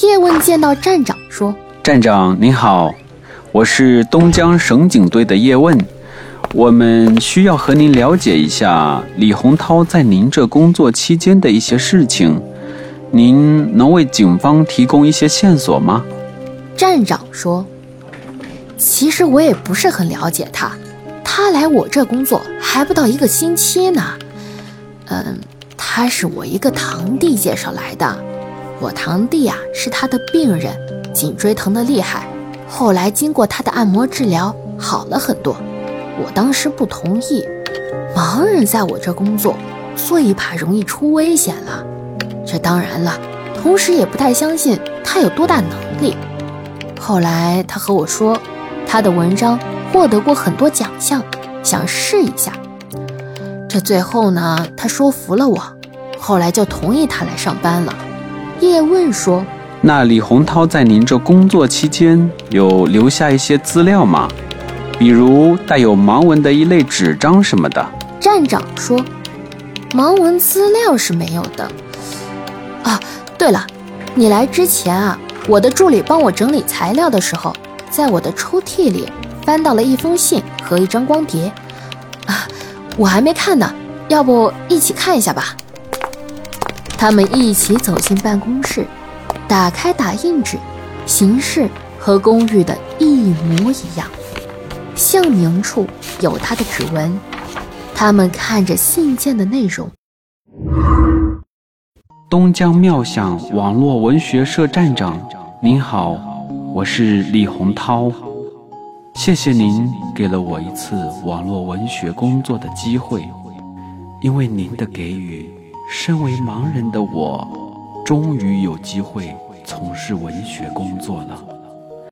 叶问见到站长说：“站长您好，我是东江省警队的叶问，我们需要和您了解一下李洪涛在您这工作期间的一些事情，您能为警方提供一些线索吗？”站长说：“其实我也不是很了解他，他来我这工作还不到一个星期呢。嗯，他是我一个堂弟介绍来的。我堂弟啊是他的病人，颈椎疼得厉害，后来经过他的按摩治疗好了很多。我当时不同意，盲人在我这工作，最怕容易出危险了。这当然了，同时也不太相信他有多大能力。”后来他和我说，他的文章获得过很多奖项，想试一下。这最后呢，他说服了我，后来就同意他来上班了。叶问说：“那李洪涛在您这工作期间有留下一些资料吗？比如带有盲文的一类纸张什么的？”站长说：“盲文资料是没有的。啊，对了，你来之前啊。”我的助理帮我整理材料的时候，在我的抽屉里翻到了一封信和一张光碟，啊，我还没看呢，要不一起看一下吧？他们一起走进办公室，打开打印纸，形式和公寓的一模一样，姓名处有他的指纹。他们看着信件的内容。东江妙想网络文学社站长，您好，我是李洪涛。谢谢您给了我一次网络文学工作的机会，因为您的给予，身为盲人的我，终于有机会从事文学工作了。